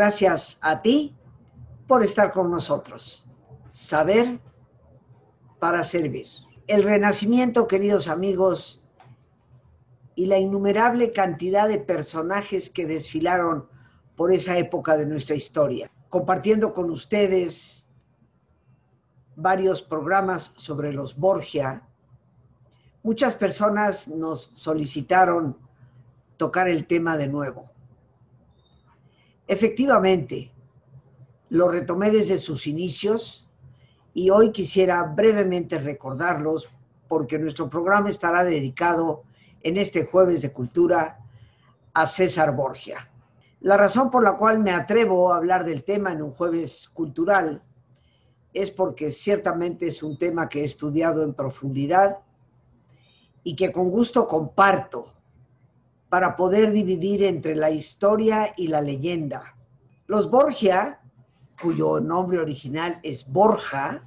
Gracias a ti por estar con nosotros. Saber para servir. El renacimiento, queridos amigos, y la innumerable cantidad de personajes que desfilaron por esa época de nuestra historia, compartiendo con ustedes varios programas sobre los Borgia. Muchas personas nos solicitaron tocar el tema de nuevo. Efectivamente, lo retomé desde sus inicios y hoy quisiera brevemente recordarlos porque nuestro programa estará dedicado en este jueves de cultura a César Borgia. La razón por la cual me atrevo a hablar del tema en un jueves cultural es porque ciertamente es un tema que he estudiado en profundidad y que con gusto comparto para poder dividir entre la historia y la leyenda. Los Borgia, cuyo nombre original es Borja,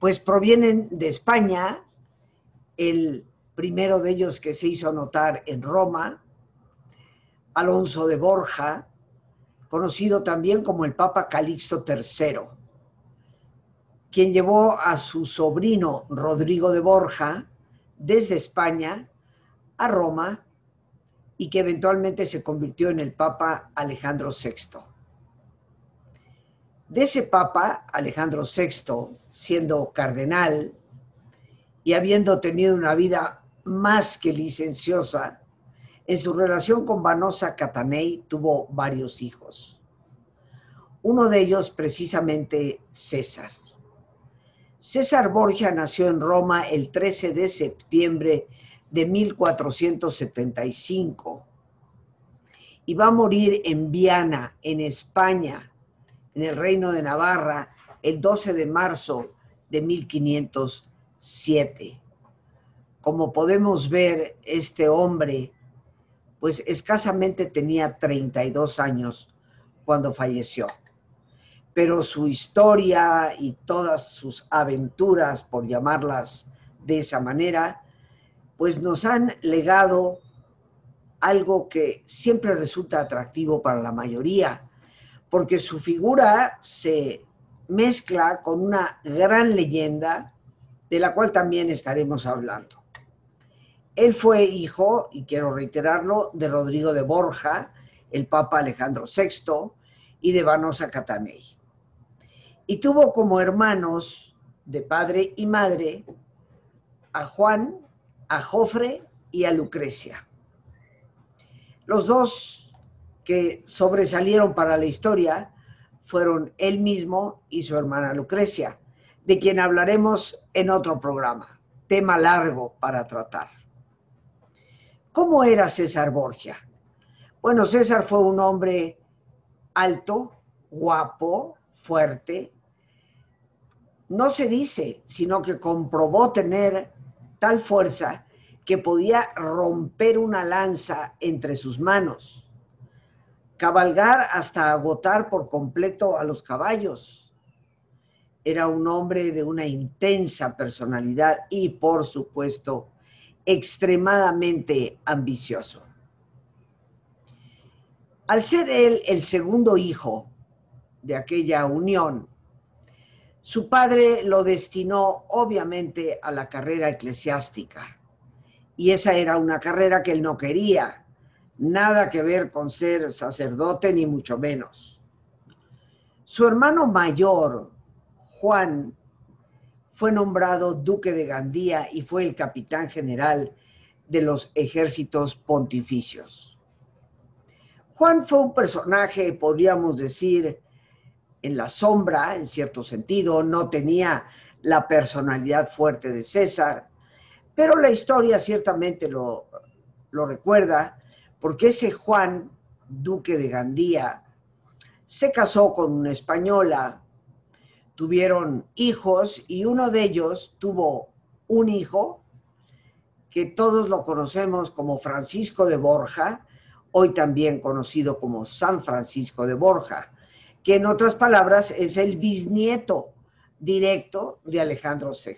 pues provienen de España, el primero de ellos que se hizo notar en Roma, Alonso de Borja, conocido también como el Papa Calixto III, quien llevó a su sobrino Rodrigo de Borja desde España a Roma y que eventualmente se convirtió en el Papa Alejandro VI. De ese Papa, Alejandro VI, siendo cardenal y habiendo tenido una vida más que licenciosa, en su relación con Vanosa Catanei tuvo varios hijos. Uno de ellos precisamente César. César Borgia nació en Roma el 13 de septiembre de 1475 y va a morir en Viana, en España, en el Reino de Navarra, el 12 de marzo de 1507. Como podemos ver, este hombre, pues escasamente tenía 32 años cuando falleció. Pero su historia y todas sus aventuras, por llamarlas de esa manera, pues nos han legado algo que siempre resulta atractivo para la mayoría, porque su figura se mezcla con una gran leyenda de la cual también estaremos hablando. Él fue hijo, y quiero reiterarlo, de Rodrigo de Borja, el Papa Alejandro VI, y de Vanosa Catanei. Y tuvo como hermanos de padre y madre a Juan, a Jofre y a Lucrecia. Los dos que sobresalieron para la historia fueron él mismo y su hermana Lucrecia, de quien hablaremos en otro programa, tema largo para tratar. ¿Cómo era César Borgia? Bueno, César fue un hombre alto, guapo, fuerte. No se dice, sino que comprobó tener tal fuerza que podía romper una lanza entre sus manos, cabalgar hasta agotar por completo a los caballos. Era un hombre de una intensa personalidad y, por supuesto, extremadamente ambicioso. Al ser él el segundo hijo de aquella unión, su padre lo destinó obviamente a la carrera eclesiástica y esa era una carrera que él no quería, nada que ver con ser sacerdote ni mucho menos. Su hermano mayor, Juan, fue nombrado duque de Gandía y fue el capitán general de los ejércitos pontificios. Juan fue un personaje, podríamos decir, en la sombra, en cierto sentido, no tenía la personalidad fuerte de César, pero la historia ciertamente lo, lo recuerda, porque ese Juan, duque de Gandía, se casó con una española, tuvieron hijos y uno de ellos tuvo un hijo que todos lo conocemos como Francisco de Borja, hoy también conocido como San Francisco de Borja que en otras palabras es el bisnieto directo de Alejandro VI.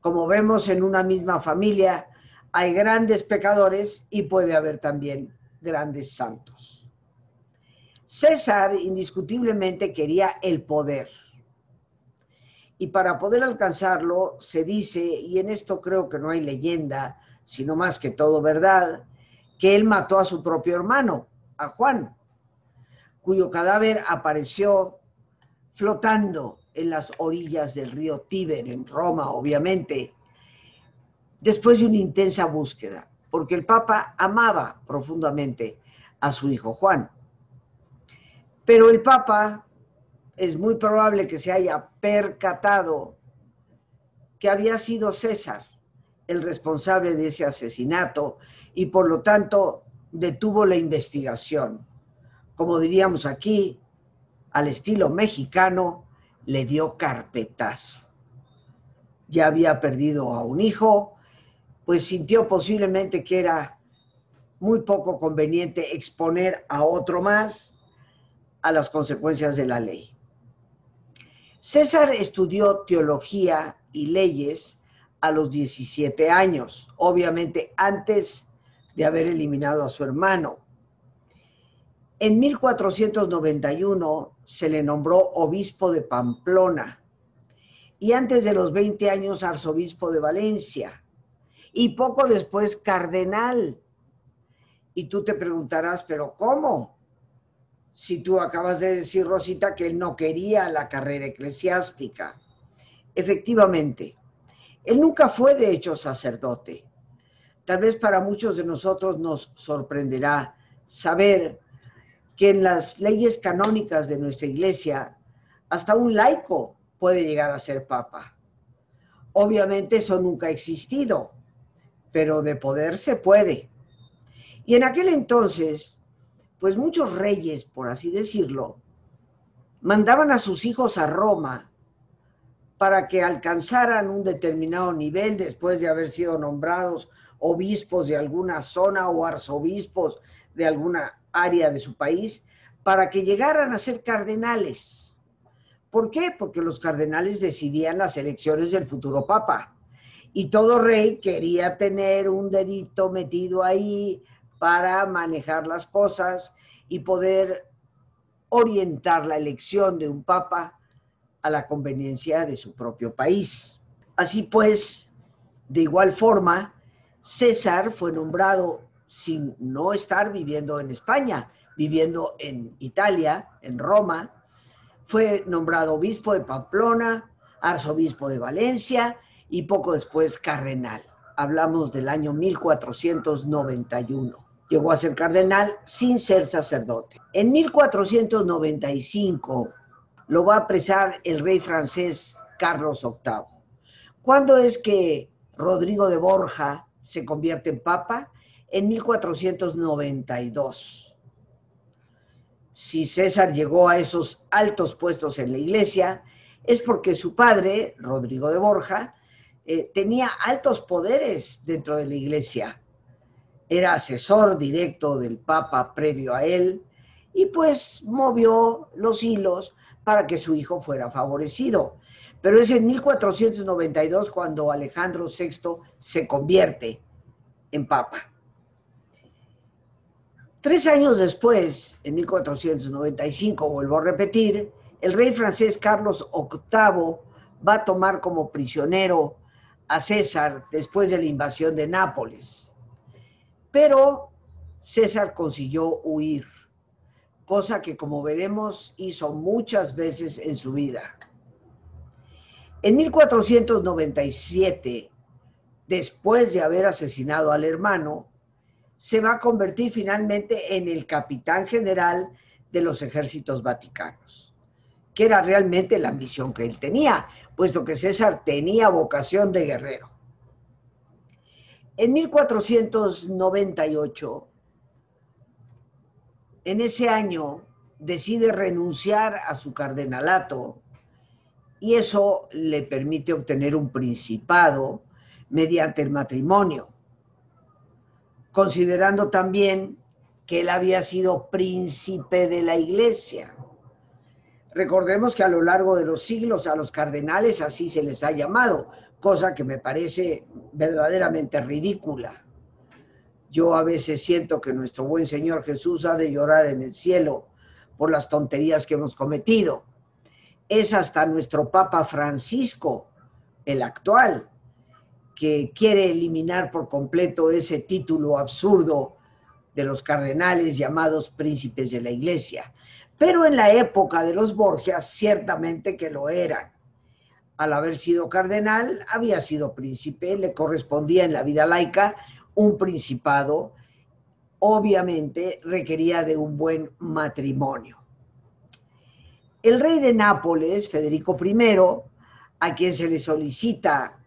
Como vemos en una misma familia, hay grandes pecadores y puede haber también grandes santos. César indiscutiblemente quería el poder. Y para poder alcanzarlo, se dice, y en esto creo que no hay leyenda, sino más que todo verdad, que él mató a su propio hermano, a Juan, cuyo cadáver apareció flotando en las orillas del río Tíber, en Roma, obviamente, después de una intensa búsqueda, porque el Papa amaba profundamente a su hijo Juan. Pero el Papa es muy probable que se haya percatado que había sido César el responsable de ese asesinato y por lo tanto detuvo la investigación. Como diríamos aquí, al estilo mexicano, le dio carpetazo. Ya había perdido a un hijo, pues sintió posiblemente que era muy poco conveniente exponer a otro más a las consecuencias de la ley. César estudió teología y leyes a los 17 años, obviamente antes de haber eliminado a su hermano. En 1491 se le nombró obispo de Pamplona y antes de los 20 años arzobispo de Valencia y poco después cardenal. Y tú te preguntarás, pero ¿cómo? Si tú acabas de decir, Rosita, que él no quería la carrera eclesiástica. Efectivamente, él nunca fue de hecho sacerdote. Tal vez para muchos de nosotros nos sorprenderá saber que en las leyes canónicas de nuestra iglesia, hasta un laico puede llegar a ser papa. Obviamente eso nunca ha existido, pero de poder se puede. Y en aquel entonces, pues muchos reyes, por así decirlo, mandaban a sus hijos a Roma para que alcanzaran un determinado nivel después de haber sido nombrados obispos de alguna zona o arzobispos de alguna área de su país, para que llegaran a ser cardenales. ¿Por qué? Porque los cardenales decidían las elecciones del futuro papa. Y todo rey quería tener un dedito metido ahí para manejar las cosas y poder orientar la elección de un papa a la conveniencia de su propio país. Así pues, de igual forma, César fue nombrado sin no estar viviendo en España, viviendo en Italia, en Roma. Fue nombrado obispo de Pamplona, arzobispo de Valencia y poco después cardenal. Hablamos del año 1491. Llegó a ser cardenal sin ser sacerdote. En 1495 lo va a apresar el rey francés Carlos VIII. ¿Cuándo es que Rodrigo de Borja se convierte en papa? En 1492. Si César llegó a esos altos puestos en la iglesia, es porque su padre, Rodrigo de Borja, eh, tenía altos poderes dentro de la iglesia. Era asesor directo del Papa previo a él y pues movió los hilos para que su hijo fuera favorecido. Pero es en 1492 cuando Alejandro VI se convierte en papa. Tres años después, en 1495, vuelvo a repetir, el rey francés Carlos VIII va a tomar como prisionero a César después de la invasión de Nápoles. Pero César consiguió huir cosa que como veremos hizo muchas veces en su vida. En 1497, después de haber asesinado al hermano, se va a convertir finalmente en el capitán general de los ejércitos vaticanos, que era realmente la misión que él tenía, puesto que César tenía vocación de guerrero. En 1498, en ese año decide renunciar a su cardenalato y eso le permite obtener un principado mediante el matrimonio, considerando también que él había sido príncipe de la iglesia. Recordemos que a lo largo de los siglos a los cardenales así se les ha llamado, cosa que me parece verdaderamente ridícula. Yo a veces siento que nuestro buen Señor Jesús ha de llorar en el cielo por las tonterías que hemos cometido. Es hasta nuestro Papa Francisco, el actual, que quiere eliminar por completo ese título absurdo de los cardenales llamados príncipes de la iglesia. Pero en la época de los Borgias ciertamente que lo eran. Al haber sido cardenal, había sido príncipe, le correspondía en la vida laica un principado, obviamente requería de un buen matrimonio. El rey de Nápoles, Federico I, a quien se le solicita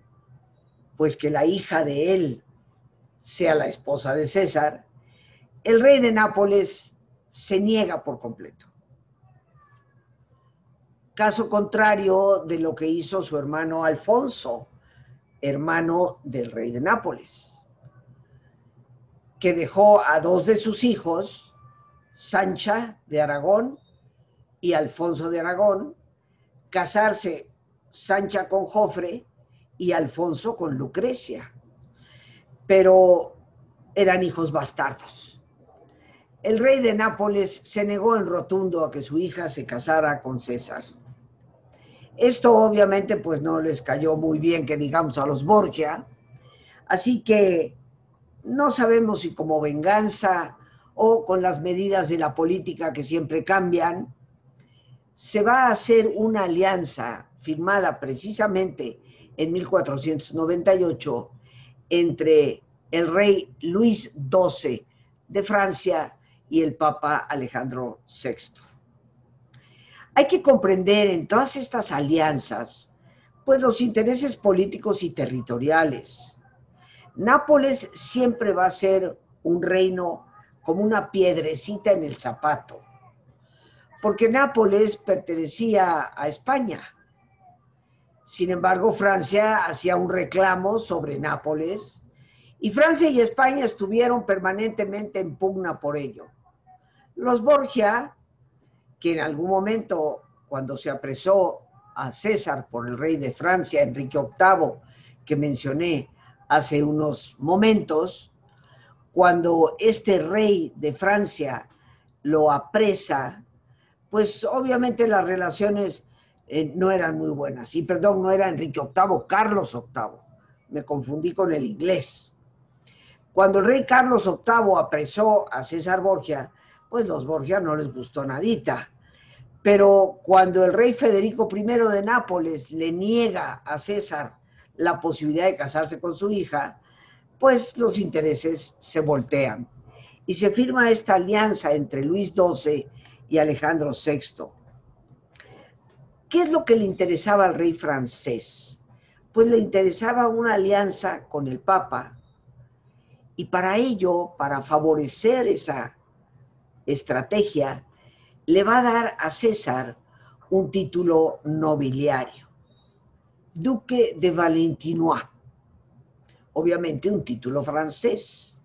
pues que la hija de él sea la esposa de César, el rey de Nápoles se niega por completo. Caso contrario de lo que hizo su hermano Alfonso, hermano del rey de Nápoles, que dejó a dos de sus hijos, Sancha de Aragón y Alfonso de Aragón, casarse Sancha con Jofre y Alfonso con Lucrecia. Pero eran hijos bastardos el rey de Nápoles se negó en rotundo a que su hija se casara con César. Esto obviamente pues no les cayó muy bien que digamos a los Borgia, así que no sabemos si como venganza o con las medidas de la política que siempre cambian, se va a hacer una alianza firmada precisamente en 1498 entre el rey Luis XII de Francia y el Papa Alejandro VI. Hay que comprender en todas estas alianzas, pues los intereses políticos y territoriales. Nápoles siempre va a ser un reino como una piedrecita en el zapato, porque Nápoles pertenecía a España. Sin embargo, Francia hacía un reclamo sobre Nápoles y Francia y España estuvieron permanentemente en pugna por ello. Los Borgia, que en algún momento, cuando se apresó a César por el rey de Francia, Enrique VIII, que mencioné hace unos momentos, cuando este rey de Francia lo apresa, pues obviamente las relaciones eh, no eran muy buenas. Y perdón, no era Enrique VIII, Carlos VIII. Me confundí con el inglés. Cuando el rey Carlos VIII apresó a César Borgia, pues los Borgia no les gustó nadita. Pero cuando el rey Federico I de Nápoles le niega a César la posibilidad de casarse con su hija, pues los intereses se voltean. Y se firma esta alianza entre Luis XII y Alejandro VI. ¿Qué es lo que le interesaba al rey francés? Pues le interesaba una alianza con el Papa. Y para ello, para favorecer esa estrategia, le va a dar a César un título nobiliario, Duque de Valentinois, obviamente un título francés.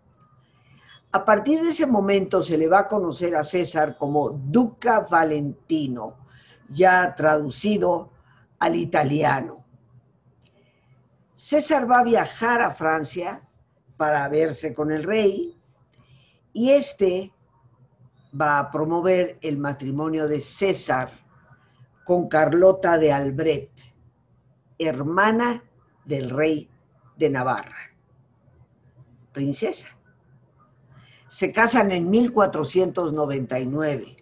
A partir de ese momento se le va a conocer a César como Duca Valentino, ya traducido al italiano. César va a viajar a Francia para verse con el rey y este va a promover el matrimonio de César con Carlota de Albret, hermana del rey de Navarra, princesa. Se casan en 1499.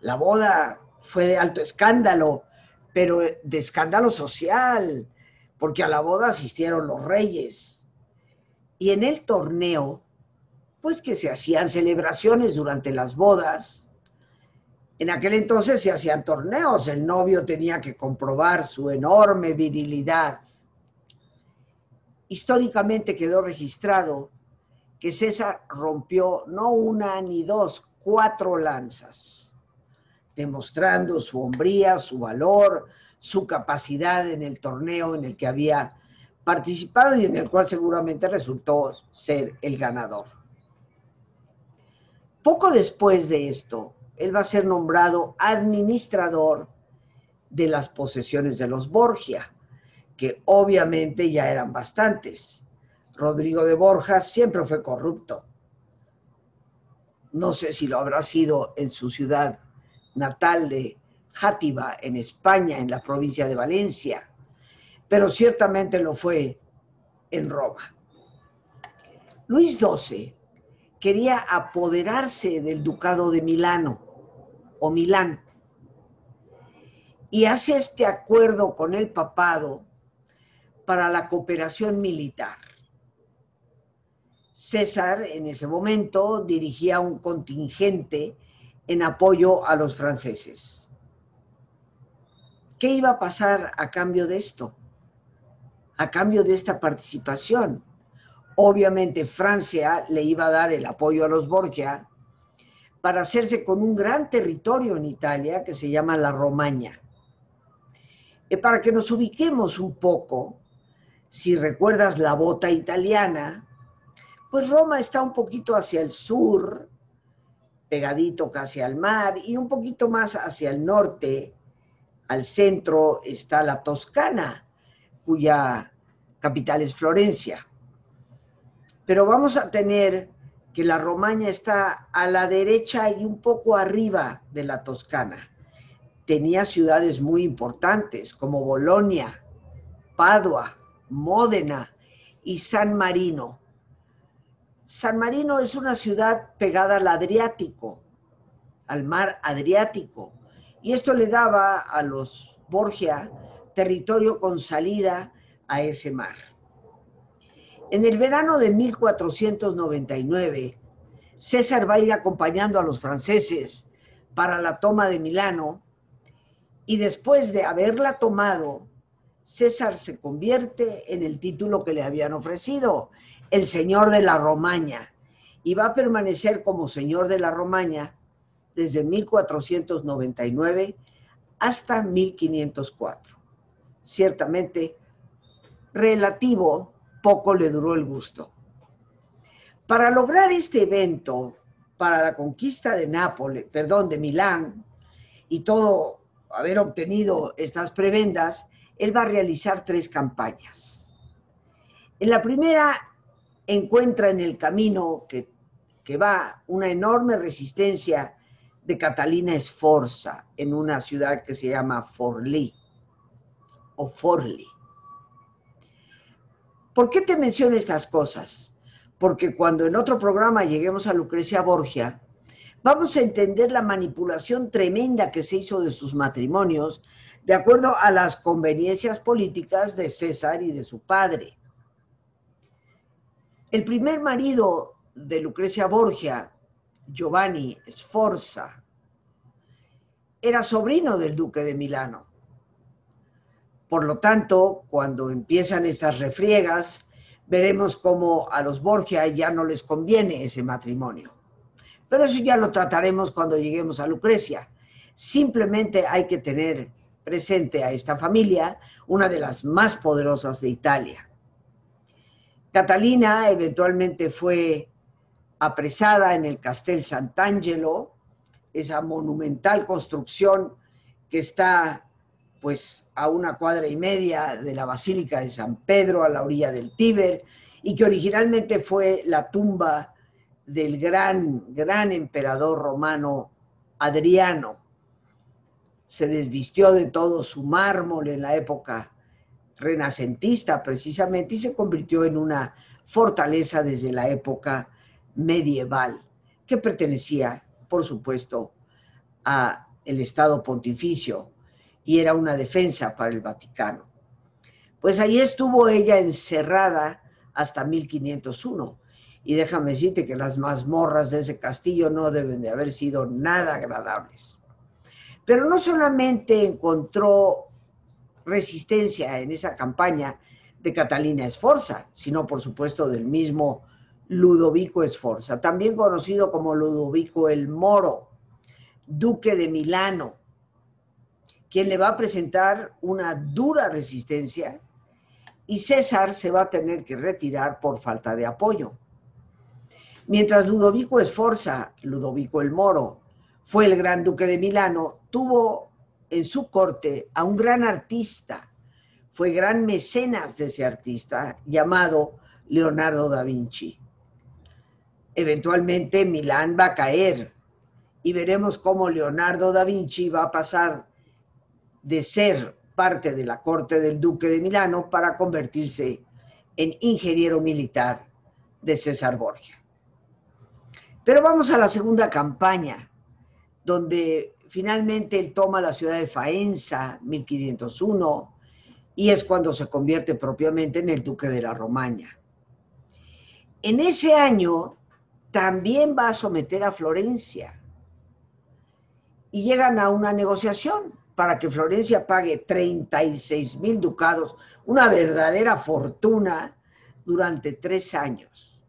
La boda fue de alto escándalo, pero de escándalo social, porque a la boda asistieron los reyes. Y en el torneo pues que se hacían celebraciones durante las bodas. En aquel entonces se hacían torneos, el novio tenía que comprobar su enorme virilidad. Históricamente quedó registrado que César rompió no una ni dos, cuatro lanzas, demostrando su hombría, su valor, su capacidad en el torneo en el que había participado y en el cual seguramente resultó ser el ganador. Poco después de esto, él va a ser nombrado administrador de las posesiones de los Borgia, que obviamente ya eran bastantes. Rodrigo de Borja siempre fue corrupto. no sé si lo habrá sido en su ciudad natal de Játiva, en España, en la provincia de Valencia, pero ciertamente lo fue en Roma. Luis XII quería apoderarse del ducado de Milano o Milán y hace este acuerdo con el papado para la cooperación militar. César en ese momento dirigía un contingente en apoyo a los franceses. ¿Qué iba a pasar a cambio de esto? A cambio de esta participación. Obviamente Francia le iba a dar el apoyo a los Borgia para hacerse con un gran territorio en Italia que se llama la Romaña. Y para que nos ubiquemos un poco, si recuerdas la bota italiana, pues Roma está un poquito hacia el sur, pegadito casi al mar, y un poquito más hacia el norte, al centro, está la Toscana, cuya capital es Florencia. Pero vamos a tener que la Romaña está a la derecha y un poco arriba de la Toscana. Tenía ciudades muy importantes como Bolonia, Padua, Módena y San Marino. San Marino es una ciudad pegada al Adriático, al mar Adriático, y esto le daba a los Borgia territorio con salida a ese mar. En el verano de 1499, César va a ir acompañando a los franceses para la toma de Milano y después de haberla tomado, César se convierte en el título que le habían ofrecido, el señor de la Romaña, y va a permanecer como señor de la Romaña desde 1499 hasta 1504. Ciertamente, relativo, poco le duró el gusto. Para lograr este evento, para la conquista de Nápoles, perdón, de Milán, y todo haber obtenido estas prebendas, él va a realizar tres campañas. En la primera encuentra en el camino que, que va una enorme resistencia de Catalina Esforza en una ciudad que se llama Forlì o Forli. ¿Por qué te menciono estas cosas? Porque cuando en otro programa lleguemos a Lucrecia Borgia, vamos a entender la manipulación tremenda que se hizo de sus matrimonios de acuerdo a las conveniencias políticas de César y de su padre. El primer marido de Lucrecia Borgia, Giovanni Sforza, era sobrino del duque de Milano. Por lo tanto, cuando empiezan estas refriegas, veremos cómo a los Borgia ya no les conviene ese matrimonio. Pero eso ya lo trataremos cuando lleguemos a Lucrecia. Simplemente hay que tener presente a esta familia, una de las más poderosas de Italia. Catalina eventualmente fue apresada en el Castel Sant'Angelo, esa monumental construcción que está pues a una cuadra y media de la Basílica de San Pedro, a la orilla del Tíber, y que originalmente fue la tumba del gran, gran emperador romano Adriano, se desvistió de todo su mármol en la época renacentista precisamente y se convirtió en una fortaleza desde la época medieval que pertenecía, por supuesto, a el Estado pontificio y era una defensa para el Vaticano. Pues ahí estuvo ella encerrada hasta 1501. Y déjame decirte que las mazmorras de ese castillo no deben de haber sido nada agradables. Pero no solamente encontró resistencia en esa campaña de Catalina Esforza, sino por supuesto del mismo Ludovico Esforza, también conocido como Ludovico el Moro, duque de Milano, quien le va a presentar una dura resistencia y César se va a tener que retirar por falta de apoyo. Mientras Ludovico Esforza, Ludovico el Moro, fue el gran duque de Milano, tuvo en su corte a un gran artista, fue gran mecenas de ese artista llamado Leonardo da Vinci. Eventualmente Milán va a caer y veremos cómo Leonardo da Vinci va a pasar de ser parte de la corte del duque de Milano para convertirse en ingeniero militar de César Borgia. Pero vamos a la segunda campaña, donde finalmente él toma la ciudad de Faenza, 1501, y es cuando se convierte propiamente en el duque de la Romaña. En ese año también va a someter a Florencia y llegan a una negociación para que Florencia pague 36 mil ducados, una verdadera fortuna, durante tres años.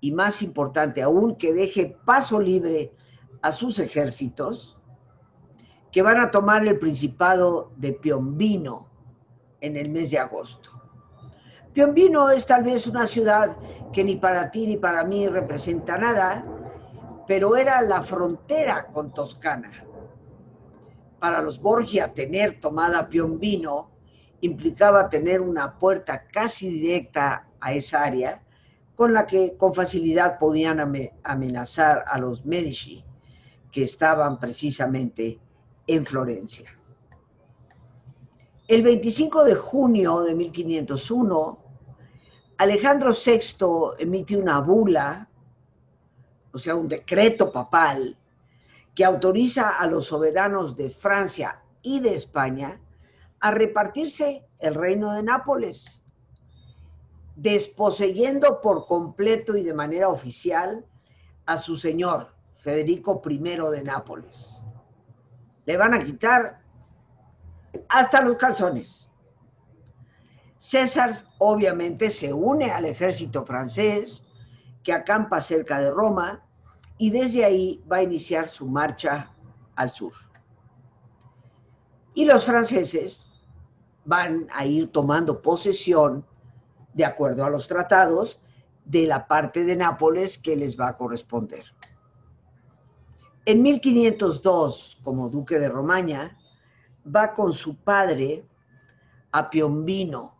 Y más importante aún, que deje paso libre a sus ejércitos que van a tomar el Principado de Piombino en el mes de agosto. Piombino es tal vez una ciudad que ni para ti ni para mí representa nada, pero era la frontera con Toscana para los Borgia tener tomada Piombino implicaba tener una puerta casi directa a esa área con la que con facilidad podían amenazar a los Medici que estaban precisamente en Florencia. El 25 de junio de 1501, Alejandro VI emite una bula, o sea, un decreto papal, que autoriza a los soberanos de Francia y de España a repartirse el reino de Nápoles, desposeyendo por completo y de manera oficial a su señor, Federico I de Nápoles. Le van a quitar hasta los calzones. César obviamente se une al ejército francés que acampa cerca de Roma y desde ahí va a iniciar su marcha al sur. Y los franceses van a ir tomando posesión, de acuerdo a los tratados, de la parte de Nápoles que les va a corresponder. En 1502, como duque de Romaña, va con su padre a Piombino,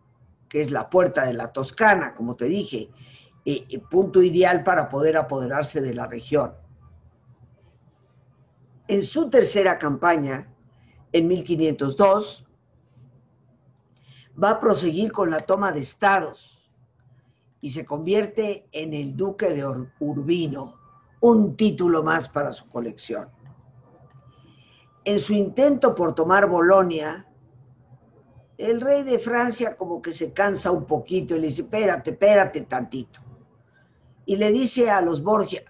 que es la puerta de la Toscana, como te dije, punto ideal para poder apoderarse de la región. En su tercera campaña, en 1502, va a proseguir con la toma de estados y se convierte en el duque de Urbino, un título más para su colección. En su intento por tomar Bolonia, el rey de Francia como que se cansa un poquito y le dice, espérate, espérate tantito y le dice a los Borgia,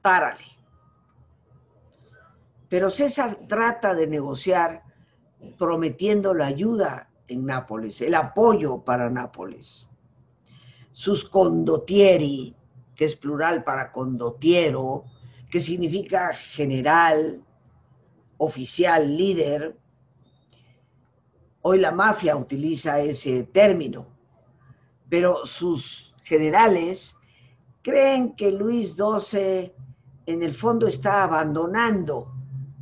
párale. Pero César trata de negociar prometiendo la ayuda en Nápoles, el apoyo para Nápoles. Sus condottieri, que es plural para condottiero, que significa general, oficial, líder. Hoy la mafia utiliza ese término, pero sus generales creen que Luis XII en el fondo está abandonando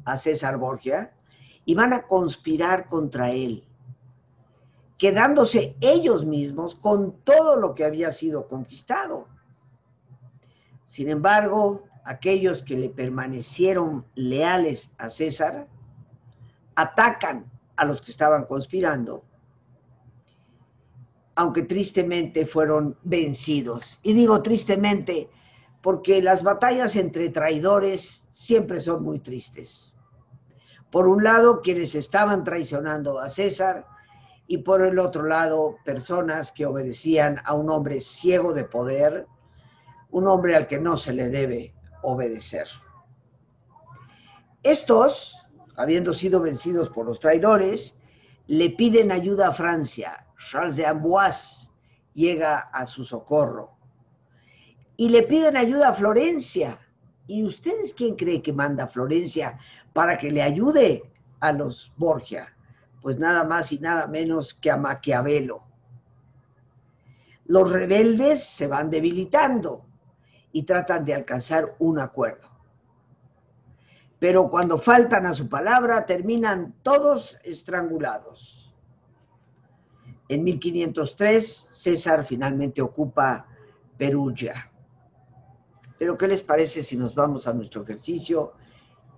a César Borgia y van a conspirar contra él, quedándose ellos mismos con todo lo que había sido conquistado. Sin embargo, aquellos que le permanecieron leales a César atacan a los que estaban conspirando aunque tristemente fueron vencidos. Y digo tristemente porque las batallas entre traidores siempre son muy tristes. Por un lado, quienes estaban traicionando a César y por el otro lado, personas que obedecían a un hombre ciego de poder, un hombre al que no se le debe obedecer. Estos, habiendo sido vencidos por los traidores, le piden ayuda a Francia Charles de Amboise llega a su socorro. Y le piden ayuda a Florencia. ¿Y ustedes quién cree que manda a Florencia para que le ayude a los Borgia? Pues nada más y nada menos que a Maquiavelo. Los rebeldes se van debilitando y tratan de alcanzar un acuerdo. Pero cuando faltan a su palabra, terminan todos estrangulados. En 1503, César finalmente ocupa Perugia. Pero ¿qué les parece si nos vamos a nuestro ejercicio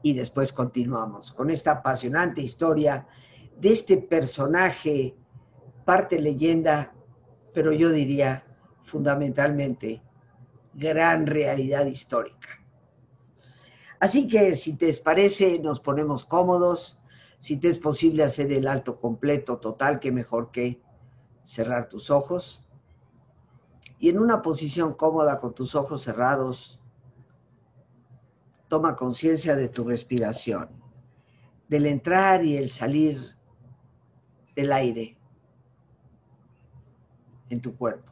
y después continuamos con esta apasionante historia de este personaje, parte leyenda, pero yo diría fundamentalmente gran realidad histórica. Así que si te parece, nos ponemos cómodos. Si te es posible hacer el alto completo total, que mejor que cerrar tus ojos. Y en una posición cómoda con tus ojos cerrados, toma conciencia de tu respiración, del entrar y el salir del aire en tu cuerpo.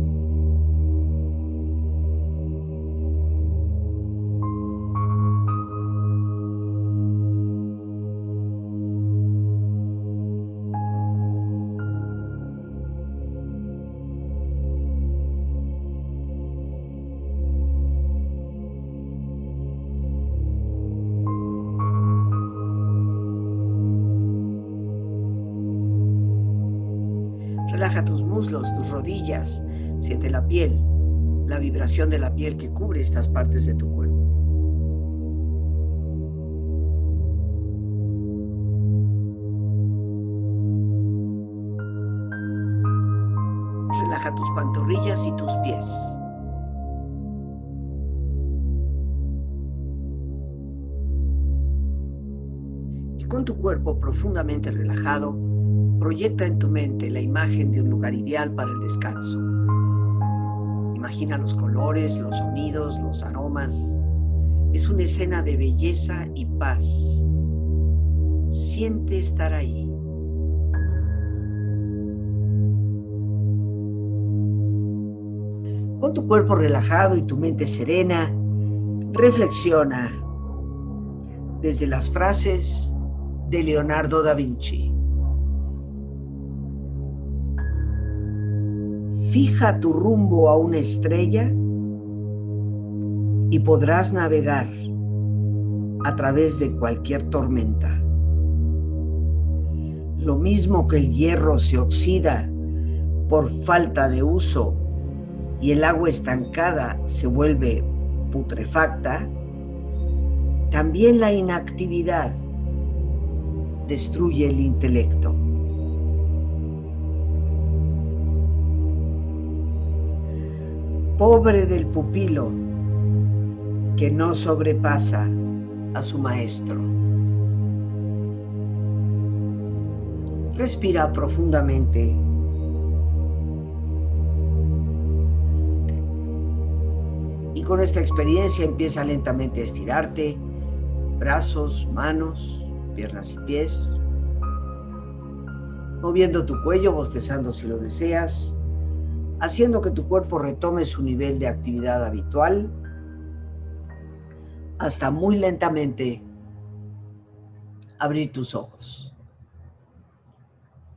Relaja tus muslos, tus rodillas, siente la piel, la vibración de la piel que cubre estas partes de tu cuerpo. Relaja tus pantorrillas y tus pies. Y con tu cuerpo profundamente relajado, proyecta en tu mente la imagen de un lugar ideal para el descanso. Imagina los colores, los sonidos, los aromas. Es una escena de belleza y paz. Siente estar ahí. Con tu cuerpo relajado y tu mente serena, reflexiona desde las frases de Leonardo da Vinci. Fija tu rumbo a una estrella y podrás navegar a través de cualquier tormenta. Lo mismo que el hierro se oxida por falta de uso y el agua estancada se vuelve putrefacta, también la inactividad destruye el intelecto. Pobre del pupilo que no sobrepasa a su maestro. Respira profundamente. Y con esta experiencia empieza lentamente a estirarte, brazos, manos, piernas y pies, moviendo tu cuello, bostezando si lo deseas, haciendo que tu cuerpo retome su nivel de actividad habitual, hasta muy lentamente abrir tus ojos.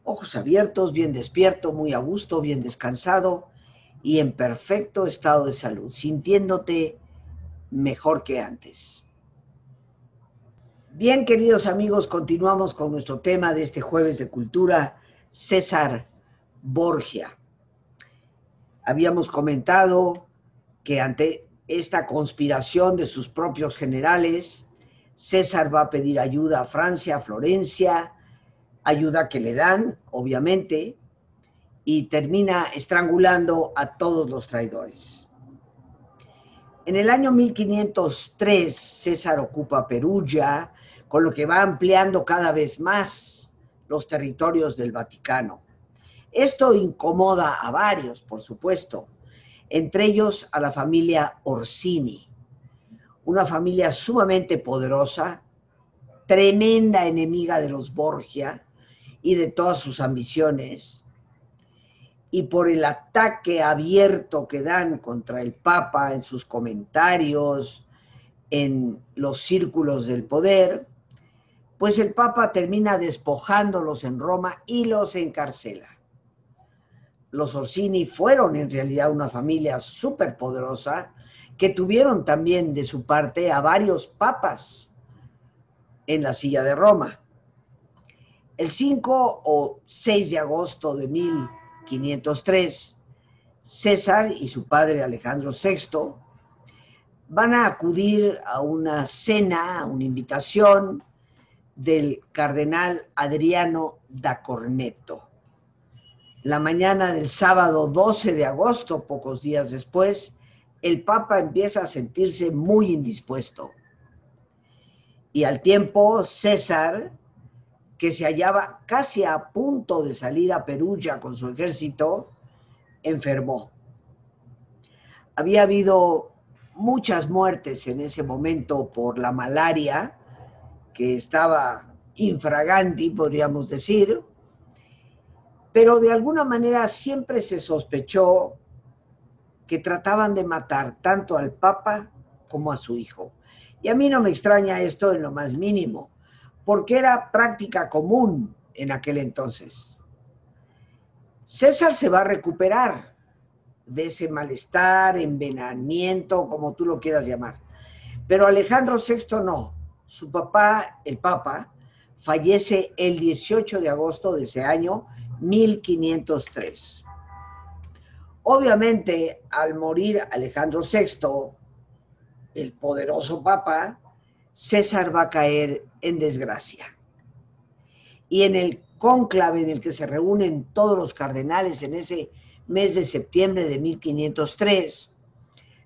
Ojos abiertos, bien despierto, muy a gusto, bien descansado y en perfecto estado de salud, sintiéndote mejor que antes. Bien, queridos amigos, continuamos con nuestro tema de este jueves de cultura, César Borgia. Habíamos comentado que ante esta conspiración de sus propios generales, César va a pedir ayuda a Francia, a Florencia, ayuda que le dan, obviamente, y termina estrangulando a todos los traidores. En el año 1503 César ocupa Perugia, con lo que va ampliando cada vez más los territorios del Vaticano. Esto incomoda a varios, por supuesto, entre ellos a la familia Orsini, una familia sumamente poderosa, tremenda enemiga de los Borgia y de todas sus ambiciones, y por el ataque abierto que dan contra el Papa en sus comentarios, en los círculos del poder, pues el Papa termina despojándolos en Roma y los encarcela. Los Orsini fueron en realidad una familia súper poderosa que tuvieron también de su parte a varios papas en la silla de Roma. El 5 o 6 de agosto de 1000 503, César y su padre Alejandro VI van a acudir a una cena, a una invitación del cardenal Adriano da Corneto. La mañana del sábado 12 de agosto, pocos días después, el Papa empieza a sentirse muy indispuesto. Y al tiempo, César que se hallaba casi a punto de salir a Perugia con su ejército, enfermó. Había habido muchas muertes en ese momento por la malaria, que estaba infraganti, podríamos decir, pero de alguna manera siempre se sospechó que trataban de matar tanto al Papa como a su hijo. Y a mí no me extraña esto en lo más mínimo porque era práctica común en aquel entonces. César se va a recuperar de ese malestar, envenenamiento, como tú lo quieras llamar. Pero Alejandro VI no. Su papá, el Papa, fallece el 18 de agosto de ese año, 1503. Obviamente, al morir Alejandro VI, el poderoso Papa, César va a caer en desgracia. Y en el cónclave en el que se reúnen todos los cardenales en ese mes de septiembre de 1503,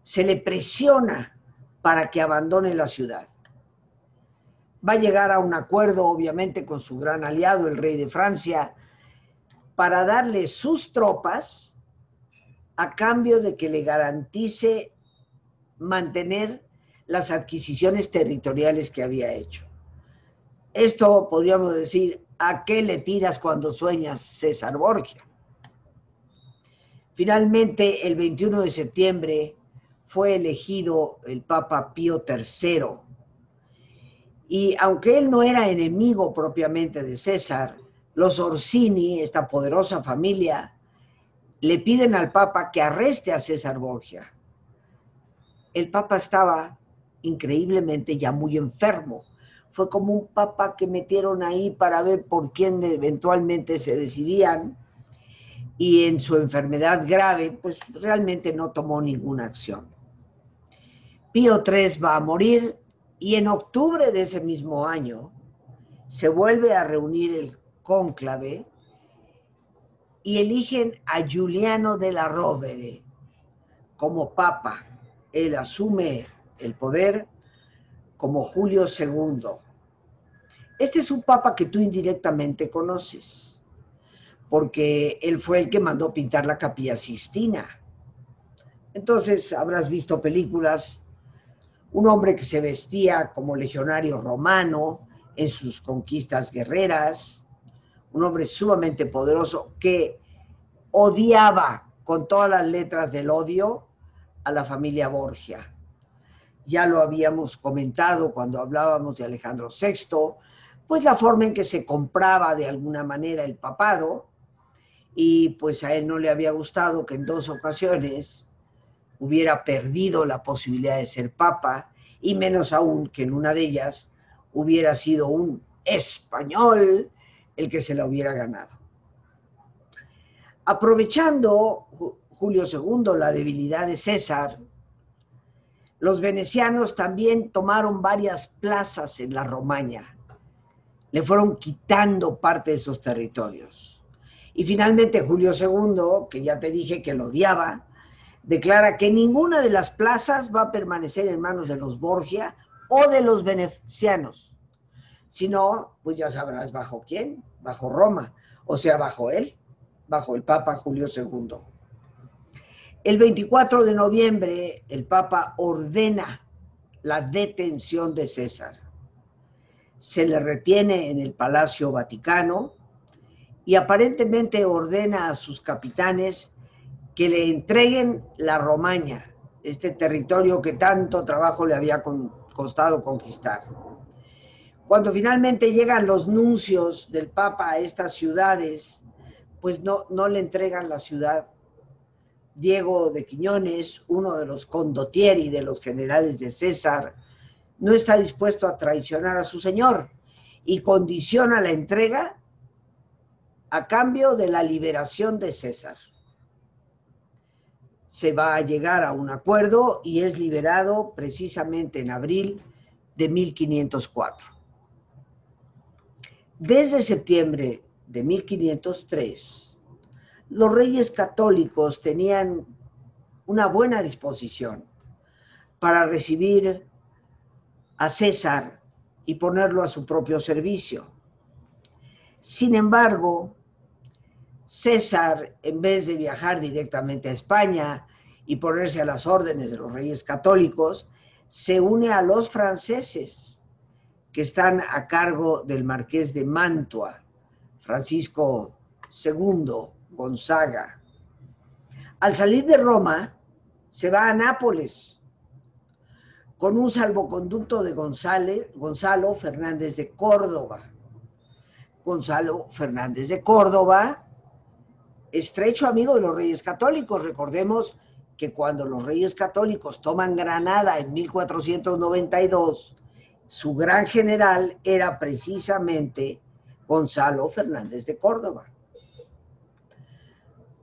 se le presiona para que abandone la ciudad. Va a llegar a un acuerdo, obviamente, con su gran aliado, el rey de Francia, para darle sus tropas a cambio de que le garantice mantener las adquisiciones territoriales que había hecho. Esto podríamos decir, ¿a qué le tiras cuando sueñas César Borgia? Finalmente, el 21 de septiembre fue elegido el Papa Pío III. Y aunque él no era enemigo propiamente de César, los Orsini, esta poderosa familia, le piden al Papa que arreste a César Borgia. El Papa estaba increíblemente ya muy enfermo. Fue como un Papa que metieron ahí para ver por quién eventualmente se decidían y en su enfermedad grave, pues realmente no tomó ninguna acción. Pío III va a morir y en octubre de ese mismo año se vuelve a reunir el cónclave y eligen a Giuliano de la Rovere como papa. Él asume el poder como Julio II. Este es un papa que tú indirectamente conoces porque él fue el que mandó pintar la capilla Sistina. Entonces habrás visto películas, un hombre que se vestía como legionario romano en sus conquistas guerreras, un hombre sumamente poderoso que odiaba con todas las letras del odio a la familia Borgia. Ya lo habíamos comentado cuando hablábamos de Alejandro VI, pues la forma en que se compraba de alguna manera el papado, y pues a él no le había gustado que en dos ocasiones hubiera perdido la posibilidad de ser papa y menos aún que en una de ellas hubiera sido un español el que se la hubiera ganado. Aprovechando Julio II la debilidad de César, los venecianos también tomaron varias plazas en la Romaña. Le fueron quitando parte de esos territorios. Y finalmente Julio II, que ya te dije que lo odiaba, declara que ninguna de las plazas va a permanecer en manos de los Borgia o de los venecianos, sino, pues ya sabrás, ¿bajo quién? Bajo Roma, o sea, bajo él, bajo el Papa Julio II. El 24 de noviembre, el Papa ordena la detención de César. Se le retiene en el Palacio Vaticano y aparentemente ordena a sus capitanes que le entreguen la Romaña, este territorio que tanto trabajo le había costado conquistar. Cuando finalmente llegan los nuncios del Papa a estas ciudades, pues no, le entregan la ciudad. Diego de Quiñones, uno de los condottieri de los generales de César, no está dispuesto a traicionar a su señor y condiciona la entrega a cambio de la liberación de César. Se va a llegar a un acuerdo y es liberado precisamente en abril de 1504. Desde septiembre de 1503, los reyes católicos tenían una buena disposición para recibir a César y ponerlo a su propio servicio. Sin embargo, César, en vez de viajar directamente a España y ponerse a las órdenes de los reyes católicos, se une a los franceses que están a cargo del marqués de Mantua, Francisco II Gonzaga. Al salir de Roma, se va a Nápoles con un salvoconducto de Gonzalo Fernández de Córdoba. Gonzalo Fernández de Córdoba estrecho amigo de los reyes católicos. Recordemos que cuando los reyes católicos toman Granada en 1492, su gran general era precisamente Gonzalo Fernández de Córdoba.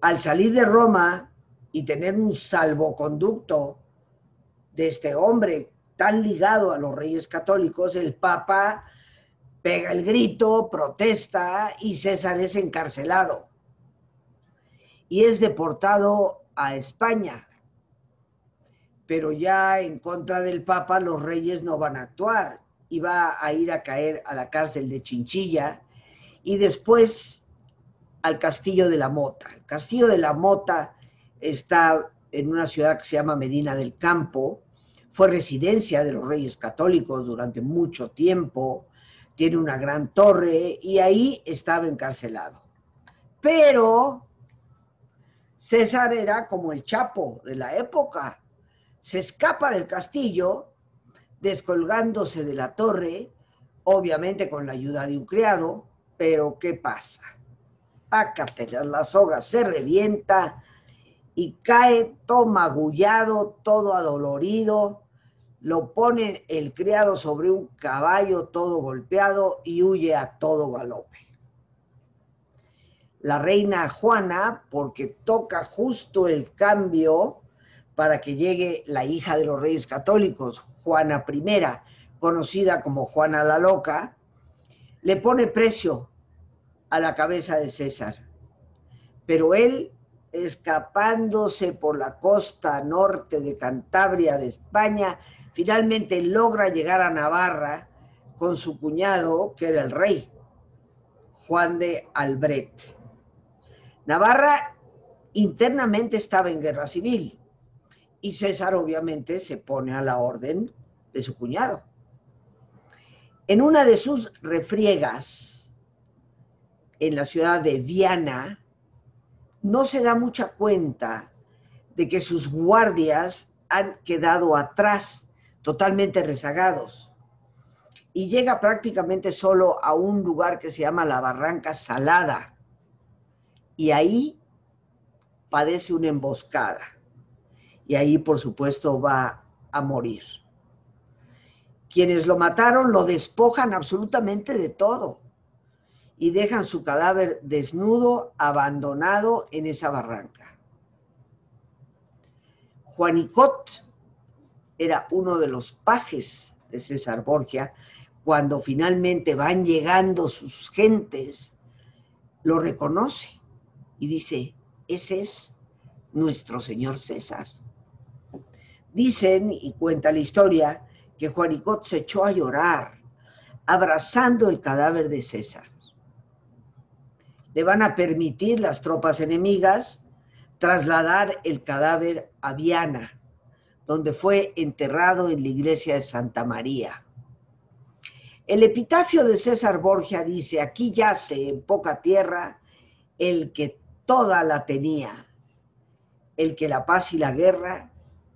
Al salir de Roma y tener un salvoconducto de este hombre tan ligado a los reyes católicos, el Papa pega el grito, protesta y César es encarcelado y es deportado a España. Pero ya en contra del Papa los reyes no van a actuar y va a ir a caer a la cárcel de Chinchilla y después al Castillo de la Mota. El Castillo de la Mota está en una ciudad que se llama Medina del Campo, fue residencia de los reyes católicos durante mucho tiempo, tiene una gran torre y ahí estaba encarcelado. Pero César era como el Chapo de la época, se escapa del castillo, descolgándose de la torre, obviamente con la ayuda de un criado, pero ¿qué pasa? Pácatelas, la soga se revienta y cae todo magullado, todo adolorido, lo pone el criado sobre un caballo todo golpeado y huye a todo galope. La reina Juana, porque toca justo el cambio para que llegue la hija de los reyes católicos, Juana I, conocida como Juana la Loca, le pone precio a la cabeza de César. Pero él, escapándose por la costa norte de Cantabria de España, finalmente logra llegar a Navarra con su cuñado, que era el rey, Juan de Albret. Navarra internamente estaba en guerra civil y César obviamente se pone a la orden de su cuñado. En una de sus refriegas en la ciudad de Viana, no se da mucha cuenta de que sus guardias han quedado atrás totalmente rezagados. Y llega prácticamente solo a un lugar que se llama la Barranca Salada. Y ahí padece una emboscada. Y ahí, por supuesto, va a morir. Quienes lo mataron lo despojan absolutamente de todo y dejan su cadáver desnudo, abandonado en esa barranca. Juanicot era uno de los pajes de César Borgia, cuando finalmente van llegando sus gentes, lo reconoce y dice, ese es nuestro señor César. Dicen, y cuenta la historia, que Juanicot se echó a llorar, abrazando el cadáver de César. Le van a permitir las tropas enemigas trasladar el cadáver a Viana, donde fue enterrado en la iglesia de Santa María. El epitafio de César Borgia dice, aquí yace en poca tierra el que toda la tenía, el que la paz y la guerra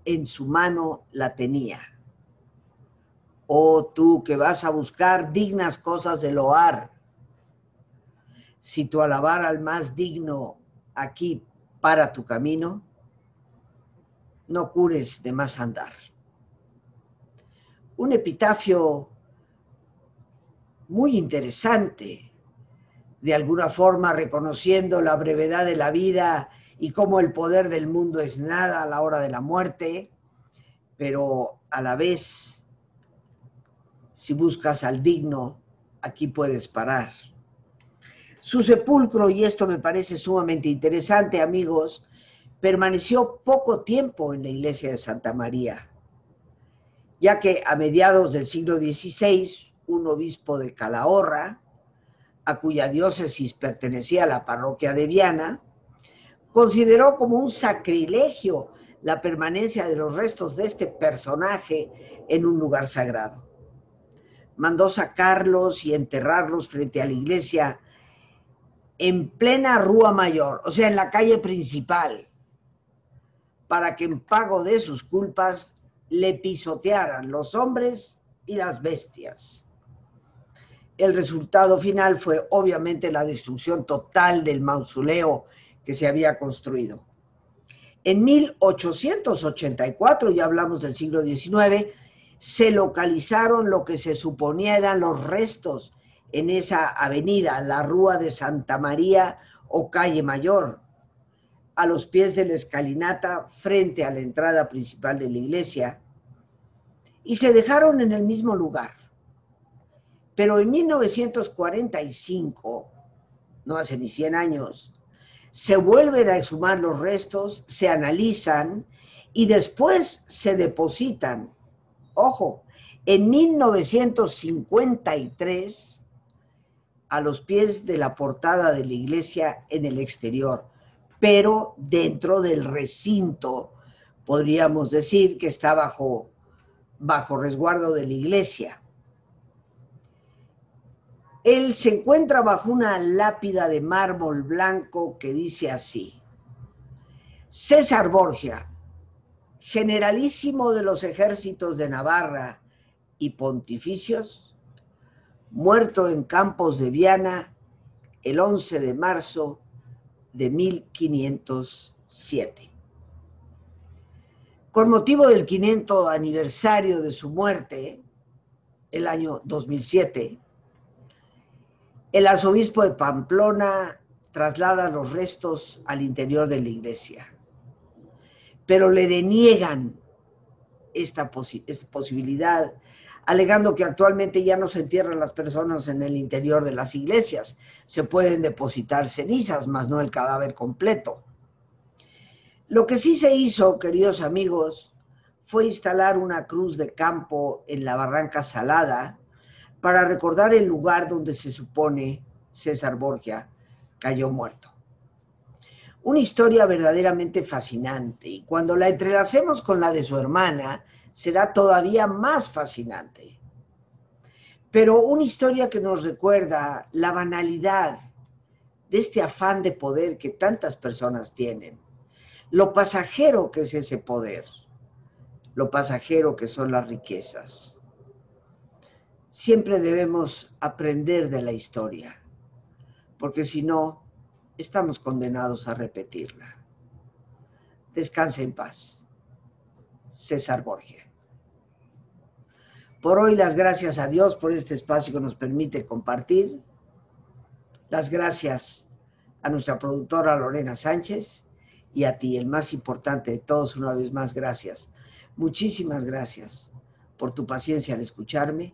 en su mano la tenía. Oh tú que vas a buscar dignas cosas de loar, si tu alabar al más digno aquí para tu camino, no cures de más andar. Un epitafio muy interesante, de alguna forma reconociendo la brevedad de la vida y cómo el poder del mundo es nada a la hora de la muerte, pero a la vez, si buscas al digno, aquí puedes parar. Su sepulcro, y esto me parece sumamente interesante, amigos, permaneció poco tiempo en la iglesia de Santa María, ya que a mediados del siglo XVI, un obispo de Calahorra, a cuya diócesis pertenecía la parroquia de Viana, consideró como un sacrilegio la permanencia de los restos de este personaje en un lugar sagrado. Mandó sacarlos y enterrarlos frente a la iglesia en plena Rúa Mayor, o sea, en la calle principal, para que en pago de sus culpas le pisotearan los hombres y las bestias. El resultado final fue obviamente la destrucción total del mausoleo que se había construido. En 1884, ya hablamos del siglo XIX, se localizaron lo que se suponía eran los restos en esa avenida, la Rúa de Santa María o Calle Mayor, a los pies de la escalinata frente a la entrada principal de la iglesia y se dejaron en el mismo lugar. Pero en 1945, no hace ni 100 años, se vuelven a exhumar los restos, se analizan y después se depositan. Ojo, en 1953 a los pies de la portada de la iglesia en el exterior, pero dentro del recinto, podríamos decir que está bajo, bajo resguardo de la iglesia. Él se encuentra bajo una lápida de mármol blanco que dice así, César Borgia, generalísimo de los ejércitos de Navarra y pontificios, muerto en Campos de Viana el 11 de marzo de 1507. Con motivo del 500 aniversario de su muerte, el año 2007, el arzobispo de Pamplona traslada los restos al interior de la iglesia, pero le deniegan esta, esta posibilidad alegando que actualmente ya no se entierran las personas en el interior de las iglesias. Se pueden depositar cenizas, más no el cadáver completo. Lo que sí se hizo, queridos amigos, fue instalar una cruz de campo en la Barranca Salada para recordar el lugar donde se supone César Borgia cayó muerto. Una historia verdaderamente fascinante y cuando la entrelacemos con la de su hermana, será todavía más fascinante. Pero una historia que nos recuerda la banalidad de este afán de poder que tantas personas tienen, lo pasajero que es ese poder, lo pasajero que son las riquezas. Siempre debemos aprender de la historia, porque si no, estamos condenados a repetirla. Descanse en paz. César Borgia. Por hoy las gracias a Dios por este espacio que nos permite compartir. Las gracias a nuestra productora Lorena Sánchez y a ti, el más importante de todos, una vez más, gracias. Muchísimas gracias por tu paciencia al escucharme